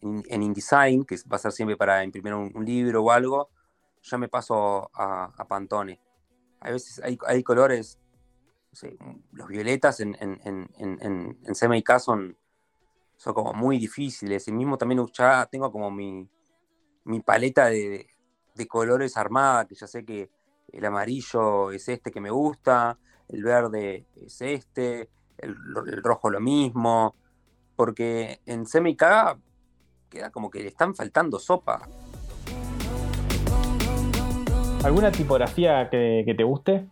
en, InDesign, que va a ser siempre para imprimir un, libro o algo, ya me paso a, Pantone. A veces hay, hay colores, no sé, los violetas en, en, en, en, son, son como muy difíciles. Y mismo también ya tengo como mi, mi paleta de, de colores armada, que ya sé que el amarillo es este que me gusta, el verde es este, el, el rojo lo mismo, porque en CMYK queda como que le están faltando sopa. ¿Alguna tipografía que, que te guste?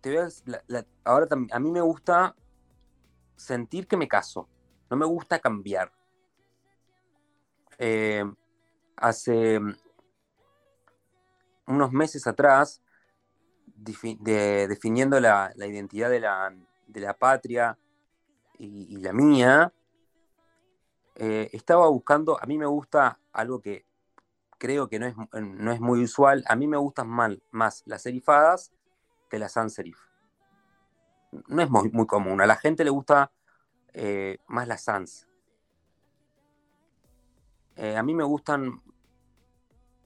Te voy a- la- la- ahora a mí me gusta sentir que me caso, no me gusta cambiar. Eh, hace unos meses atrás, definiendo la, identidad de la, de la patria y, y la mía, eh, estaba buscando, a mí me gusta algo que creo que no es, no es muy usual, a mí me gustan mal, más las serifadas que las sans serif. No es muy, muy común, a la gente le gusta eh, más las sans. Eh, a mí me gustan,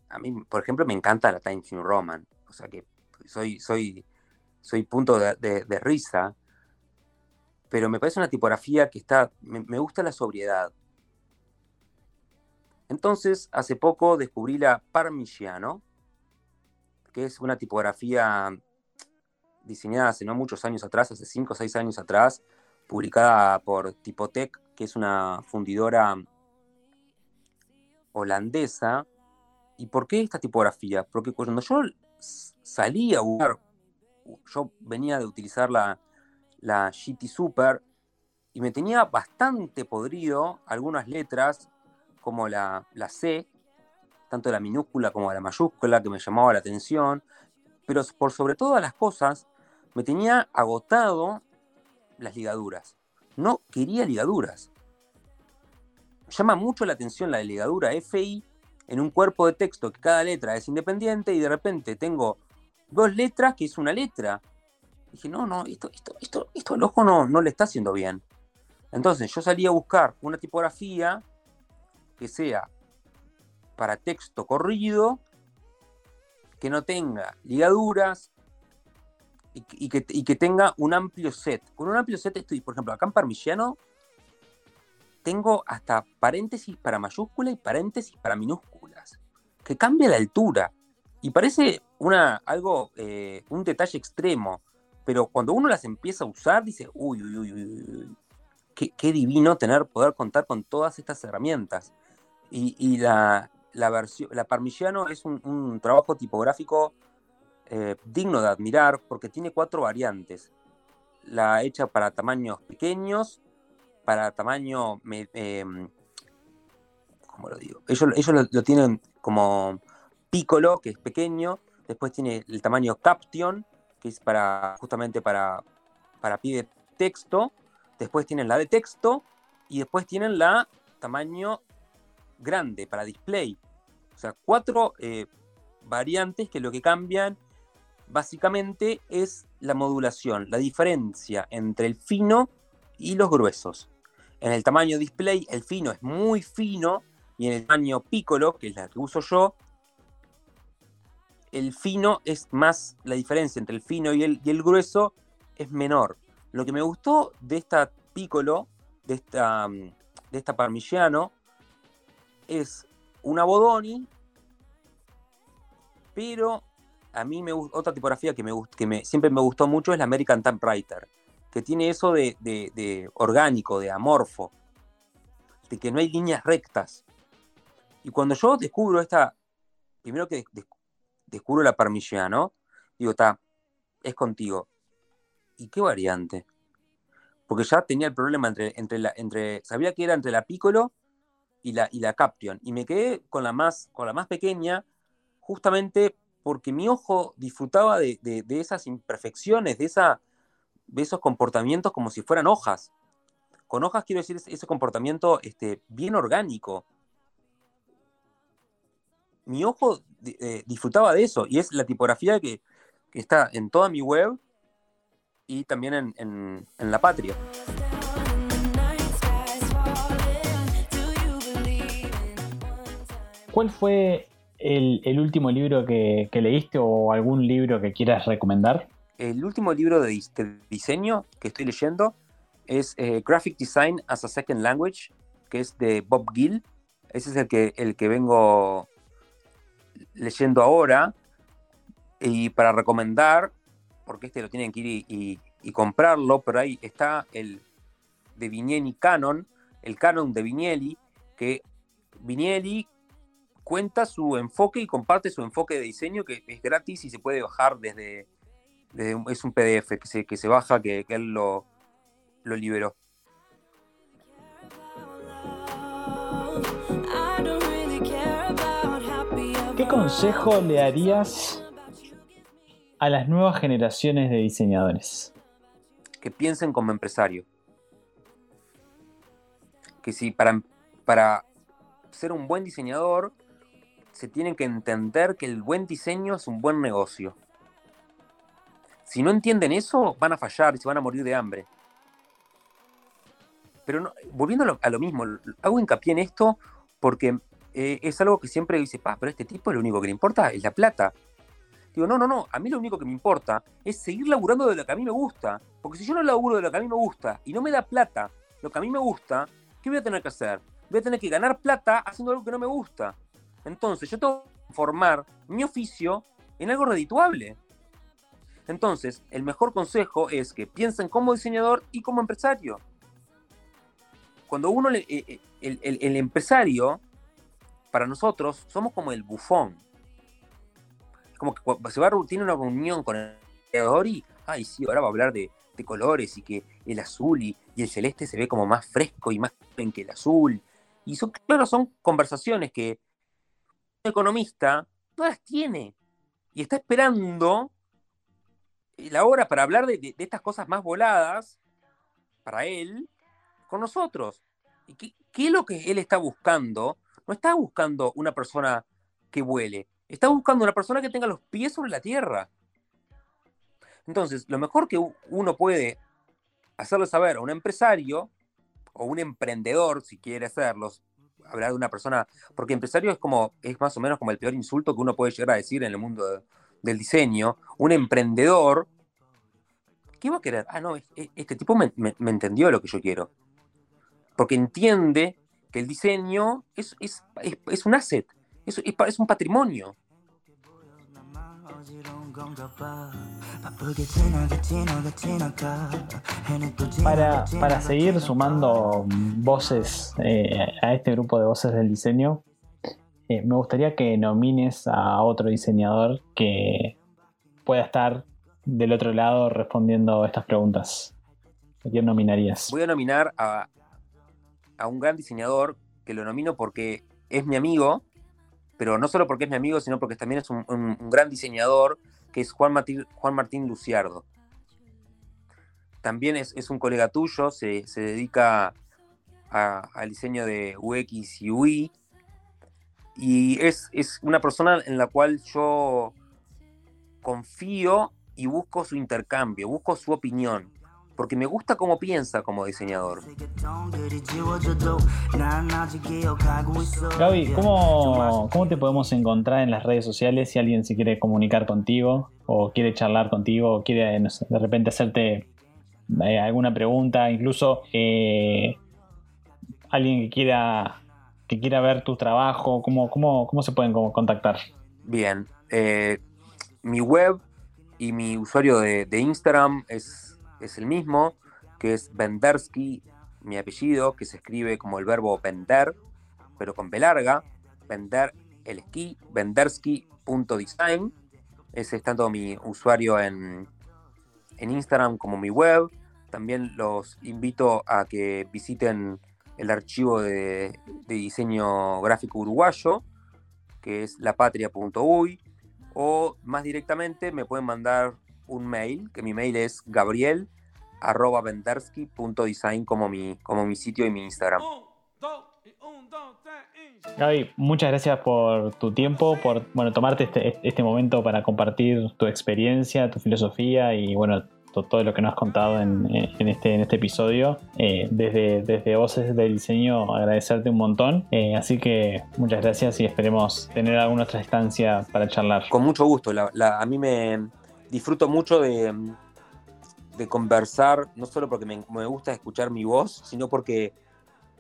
a mí, por ejemplo, me encanta la Times New Roman, o sea que soy, soy, soy punto de, risa, pero me parece una tipografía que está, me, me gusta la sobriedad. Entonces, hace poco descubrí la Parmigiano, que es una tipografía diseñada hace no muchos años atrás, hace 5 o 6 años atrás, publicada por Tipotec, que es una fundidora holandesa. ¿Y por qué esta tipografía? Porque cuando yo salí a buscar, yo venía de utilizar la, la GT Super y me tenía bastante podrido algunas letras, como la, la C, tanto la minúscula como la mayúscula, que me llamaba la atención, pero por sobre todas las cosas, me tenía agotado las ligaduras. No quería ligaduras. Llama mucho la atención la ligadura FI en un cuerpo de texto que cada letra es independiente y de repente tengo dos letras que es una letra. Dije, no, no, esto, esto, esto, esto al ojo no, no le está haciendo bien. Entonces yo salí a buscar una tipografía que sea para texto corrido, que no tenga ligaduras y, que- y que, tenga un amplio set. Con un amplio set estoy, por ejemplo, acá en Parmigiano tengo hasta paréntesis para mayúsculas y paréntesis para minúsculas, que cambia la altura. Y parece una, algo, eh, un detalle extremo, pero cuando uno las empieza a usar, dice, uy, uy, uy, uy, uy, qué, qué divino tener, poder contar con todas estas herramientas. Y, y la, la versión, la Parmigiano es un, un trabajo tipográfico eh, digno de admirar porque tiene cuatro variantes. La hecha para tamaños pequeños, para tamaño, em, ¿cómo lo digo? Ellos, ellos lo, lo tienen como piccolo, que es pequeño, después tiene el tamaño caption, que es para justamente para, para pie de texto, después tienen la de texto y después tienen la tamaño grande para display. O sea, cuatro eh, variantes que lo que cambian básicamente es la modulación, la diferencia entre el fino y los gruesos. En el tamaño display, el fino es muy fino y en el tamaño piccolo, que es la que uso yo, el fino es más, la diferencia entre el fino y el, grueso es menor. Lo que me gustó de esta piccolo, de esta, mm, de esta parmigiano, es una Bodoni, pero a mí me otra tipografía que, me, que me, siempre me gustó mucho es la American Typewriter, que tiene eso de, de- orgánico, de amorfo, de que no hay líneas rectas. Y cuando yo descubro esta, primero que des- descubro la Parmigiano, digo, está, es contigo. ¿Y qué variante? Porque ya tenía el problema entre, entre la, entre, sabía que era entre la Piccolo y la, y la Caption. Y me quedé con la más, con la más pequeña, justamente porque mi ojo disfrutaba de, de- esas imperfecciones, de, esa, de esos comportamientos como si fueran hojas. Con hojas quiero decir ese, comportamiento este, bien orgánico. Mi ojo eh, disfrutaba de eso y es la tipografía que, que está en toda mi web y también en, en- en la patria. ¿Cuál fue el, último libro que, leíste o algún libro que quieras recomendar? El último libro de, dis- de diseño que estoy leyendo es eh, Graphic Design as a Second Language, que es de Bob Gill. Ese es el que, el que vengo leyendo ahora. Y para recomendar, porque este lo tienen que ir y, y- y comprarlo, pero ahí está el de Vignelli Canon, el Canon de Vignelli, que Vignelli cuenta su enfoque y comparte su enfoque de diseño, que es gratis y se puede bajar desde, desde un- es un PDF que se, que se baja, que, que él lo, lo liberó. ¿Qué consejo le darías a las nuevas generaciones de diseñadores? que piensen como empresario. Que si para, para ser un buen diseñador se tienen que entender que el buen diseño es un buen negocio. Si no entienden eso, van a fallar y se van a morir de hambre. Pero no- volviendo a lo, a lo mismo, hago hincapié en esto porque eh, es algo que siempre dice, pa, pero este tipo lo único que le importa es la plata. Digo, no, no, no, a mí lo único que me importa es seguir laburando de lo que a mí me gusta. Porque si yo no laburo de lo que a mí me gusta y no me da plata lo que a mí me gusta, ¿qué voy a tener que hacer? Voy a tener que ganar plata haciendo algo que no me gusta. Entonces, yo tengo que formar mi oficio en algo redituable. Entonces, el mejor consejo es que piensen como diseñador y como empresario. Cuando uno, le- eh, eh, el, empresario, para nosotros, somos como el bufón. Como que se va, tiene una reunión con el creador y, ay, sí, ahora va a hablar de, colores y que el azul y, y el celeste se ve como más fresco y más que el azul. Y son, claro, son conversaciones que economista no tiene. Y está esperando la hora para hablar de, estas cosas más voladas para él con nosotros. ¿Y qué, qué es lo que él está buscando? No está buscando una persona que vuele, está buscando una persona que tenga los pies sobre la tierra. Entonces, lo mejor que uno puede hacerle saber a un empresario o un emprendedor, si quiere hacerlo, hablar de una persona, porque empresario es como, es más o menos como el peor insulto que uno puede llegar a decir en el mundo de- del diseño. Un emprendedor, ¿qué va a querer? Ah, no, es- es- este tipo me, me- entendió lo que yo quiero. Porque entiende que el diseño es, es, un asset, es un patrimonio. Para, para seguir sumando voces eh, a este grupo de voces del diseño, eh, me gustaría que nomines a otro diseñador que pueda estar del otro lado respondiendo estas preguntas. ¿A quién nominarías? Voy a nominar a, a un gran diseñador que lo nomino porque es mi amigo, pero no solo porque es mi amigo, sino porque también es un, un- un gran diseñador, es Juan Martín, Juan Martín Luciardo. También es, es un colega tuyo, se, se dedica al diseño de UX y UI, y es, es una persona en la cual yo confío y busco su intercambio, busco su opinión, porque me gusta cómo piensa como diseñador. Gaby, ¿cómo, ¿cómo te podemos encontrar en las redes sociales si alguien se quiere comunicar contigo o quiere charlar contigo o quiere no sé, de repente hacerte eh, alguna pregunta, incluso eh, alguien que quiera que quiera ver tu trabajo, ¿cómo, cómo, cómo se pueden contactar? Bien, eh, mi web y mi usuario de, de Instagram es, es el mismo, que es Vendersky, mi apellido, que se escribe como el verbo vender, pero con B larga, vender el esquí, vendersky.design. Ese es tanto mi usuario en, en Instagram como mi web. También los invito a que visiten el archivo de, de diseño gráfico uruguayo, que es lapatria.uy, o más directamente me pueden mandar un mail, que mi mail es gabriel.vendersky.design como mi, como mi sitio y mi Instagram. Gaby, muchas gracias por tu tiempo, por bueno, tomarte este, este momento para compartir tu experiencia, tu filosofía y bueno, todo lo que nos has contado en, en este, en este episodio. Eh, desde, desde Voces del Diseño agradecerte un montón. Eh, así que muchas gracias y esperemos tener alguna otra instancia para charlar. Con mucho gusto. a mí me disfruto mucho de, de conversar, no solo porque me, me, gusta escuchar mi voz, sino porque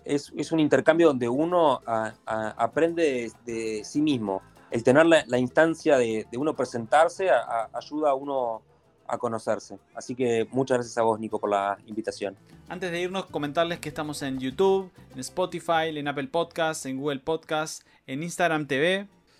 es, es un intercambio donde uno aprende de, sí mismo. El tener la, instancia de, de, uno presentarse ayuda a uno a conocerse. Así que muchas gracias a vos, Nico, por la invitación. Antes de irnos, comentarles que estamos en YouTube, en Spotify, en Apple Podcasts, en Google Podcasts, en Instagram TV.